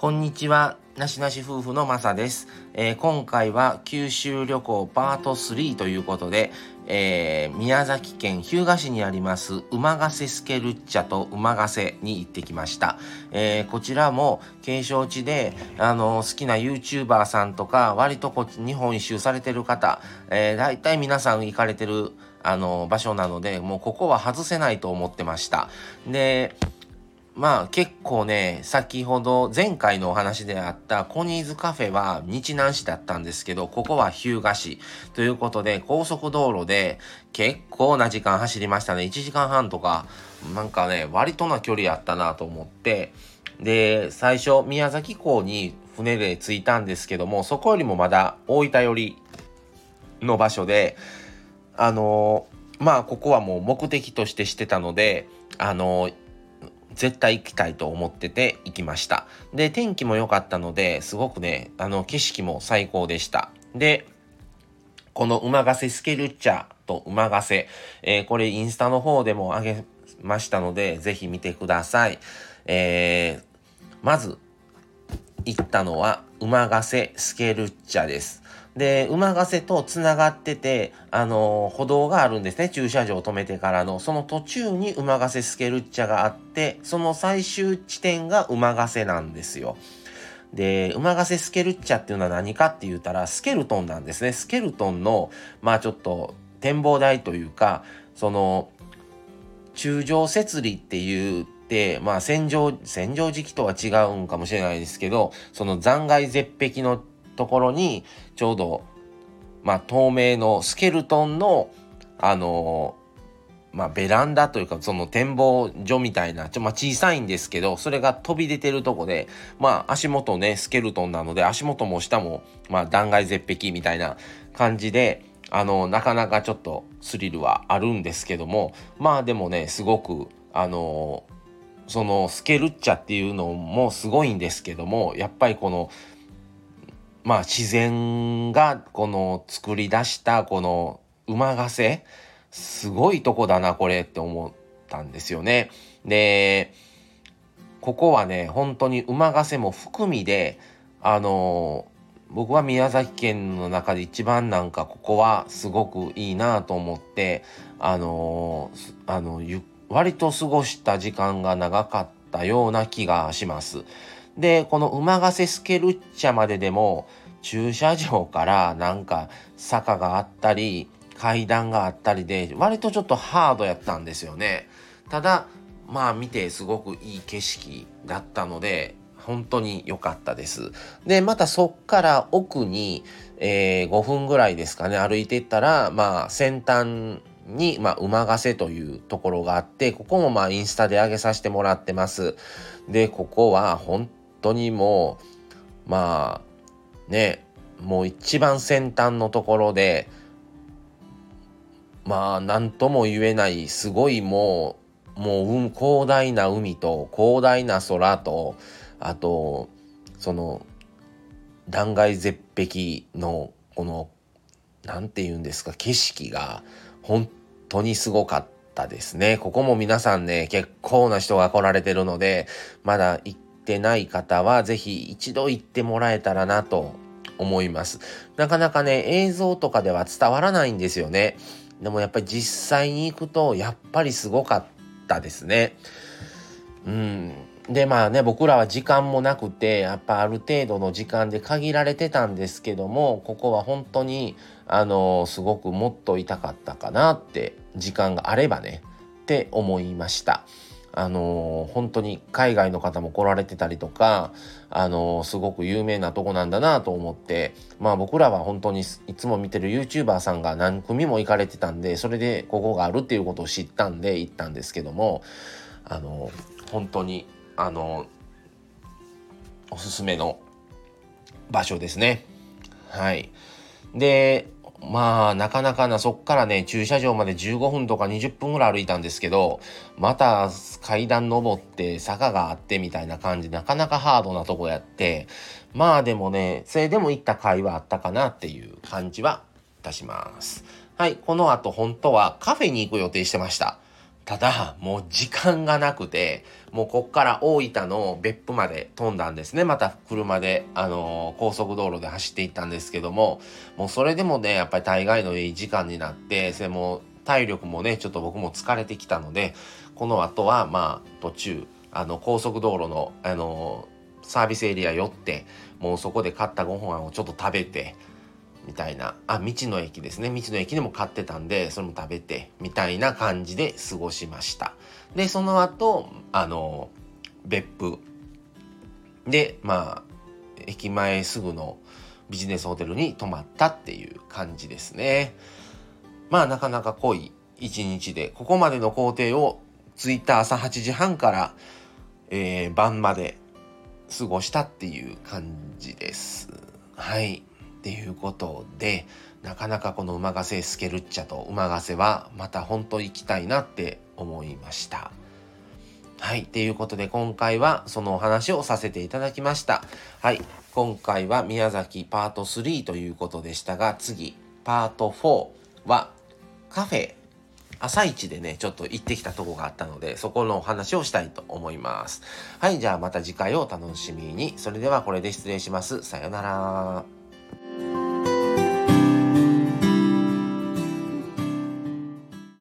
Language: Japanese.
こんにちは。なしなし夫婦のまさです、えー、今回は九州旅行パート3ということで、えー、宮崎県日向市にあります馬ヶ瀬スケルッチャと馬ヶ瀬に行ってきました。えー、こちらも景勝地で、あの好きな YouTuber さんとか割とこ日本一周されてる方、えー、大体皆さん行かれてるあの場所なのでもうここは外せないと思ってました。でまあ結構ね、先ほど前回のお話であったコニーズカフェは日南市だったんですけど、ここは日向市ということで高速道路で結構な時間走りましたね。1時間半とか、なんかね、割とな距離あったなと思って、で、最初宮崎港に船で着いたんですけども、そこよりもまだ大分寄りの場所で、あのまあここはもう目的としてしてたので、あの絶対行きたいと思ってて行きました。で、天気も良かったので、すごくね、あの、景色も最高でした。で、この馬ヶ瀬スケルッチャと馬ヶ瀬、えー、これインスタの方でも上げましたので、ぜひ見てください。えー、まず、行ったのは馬ヶ瀬スケルッチャです。で、馬ヶ瀬と繋がってて、あの、歩道があるんですね。駐車場を止めてからの。その途中に馬ヶ瀬スケルッチャがあって、その最終地点が馬ヶ瀬なんですよ。で、馬ヶ瀬スケルッチャっていうのは何かって言ったら、スケルトンなんですね。スケルトンの、まあちょっと展望台というか、その、中上設理っていうまあ戦場、戦場時期とは違うんかもしれないですけど、その残骸絶壁のところにちょうどまあ透明のスケルトンのあのまあ、ベランダというかその展望所みたいなちょ、まあ、小さいんですけどそれが飛び出てるとこでまあ足元ねスケルトンなので足元も下もまあ断崖絶壁みたいな感じであのなかなかちょっとスリルはあるんですけどもまあでもねすごくあのそのスケルッチャっていうのもすごいんですけどもやっぱりこのまあ自然がこの作り出したこの馬ヶ瀬すごいとこだなこれって思ったんですよね。でここはね本当に馬ヶ瀬も含みであの僕は宮崎県の中で一番なんかここはすごくいいなと思ってあのあの割と過ごした時間が長かったような気がします。で、この馬ヶ瀬スケルッチャまででも、駐車場からなんか坂があったり、階段があったりで、割とちょっとハードやったんですよね。ただ、まあ見てすごくいい景色だったので、本当に良かったです。で、またそっから奥に、えー、5分ぐらいですかね、歩いていったら、まあ先端に、まあ、馬ヶ瀬というところがあって、ここもまあインスタで上げさせてもらってます。で、ここは本当にもう、まあ、ね、もう一番先端のところで、まあ、なんとも言えない、すごいもう、もう、広大な海と、広大な空と、あと、その、断崖絶壁の、この、なんて言うんですか、景色が、本当にすごかったですね。ここも皆さんね、結構な人が来られてるので、まだ行ってない方はぜひ一度行ってもらえたらなと思います。なかなかね、映像とかでは伝わらないんですよね。でもやっぱり実際に行くと、やっぱりすごかったですね。うん。でまあね僕らは時間もなくてやっぱある程度の時間で限られてたんですけどもここは本当にあのすごくもっと痛かったかなって時間があればねって思いました。あの本当に海外の方も来られてたりとか、あのすごく有名なとこなんだなと思ってまあ僕らは本当にいつも見てる YouTuber さんが何組も行かれてたんでそれでここがあるっていうことを知ったんで行ったんですけどもあの本当にあのおすすめの場所ですね。はい。で、まあ、なかなかな、そっからね、駐車場まで15分とか20分ぐらい歩いたんですけど、また階段登って坂があってみたいな感じ、なかなかハードなとこやって、まあでもね、それでも行った甲斐はあったかなっていう感じはいたします。はい、この後本当はカフェに行く予定してました。ただ、もう時間がなくて、もうこっから大分の別府まで飛んだんですね。また車で、あのー、高速道路で走っていったんですけども、もうそれでもね、やっぱり大概のいい時間になって、それも体力もね、ちょっと僕も疲れてきたので、この後は、まあ、途中、あの、高速道路の、あのー、サービスエリア寄って、もうそこで買ったご飯をちょっと食べて、みたいな、あ、道の駅ですね。道の駅でも買ってたんで、それも食べて、みたいな感じで過ごしました。で、その後、あの、別府で、まあ、駅前すぐのビジネスホテルに泊まったっていう感じですね。まあ、なかなか濃い一日で、ここまでの工程を着いた朝8時半から、えー、晩まで過ごしたっていう感じです。はい。っていうことでなかなかこの馬ヶ瀬スケルッチャと馬ヶ瀬はまた本当行きたいなって思いました。はい。ということで今回はそのお話をさせていただきました。はい。今回は宮崎パート3ということでしたが次パート4はカフェ朝一でね、ちょっと行ってきたとこがあったので、そこのお話をしたいと思います。はい、じゃあまた次回をお楽しみに。それではこれで失礼します。さよなら。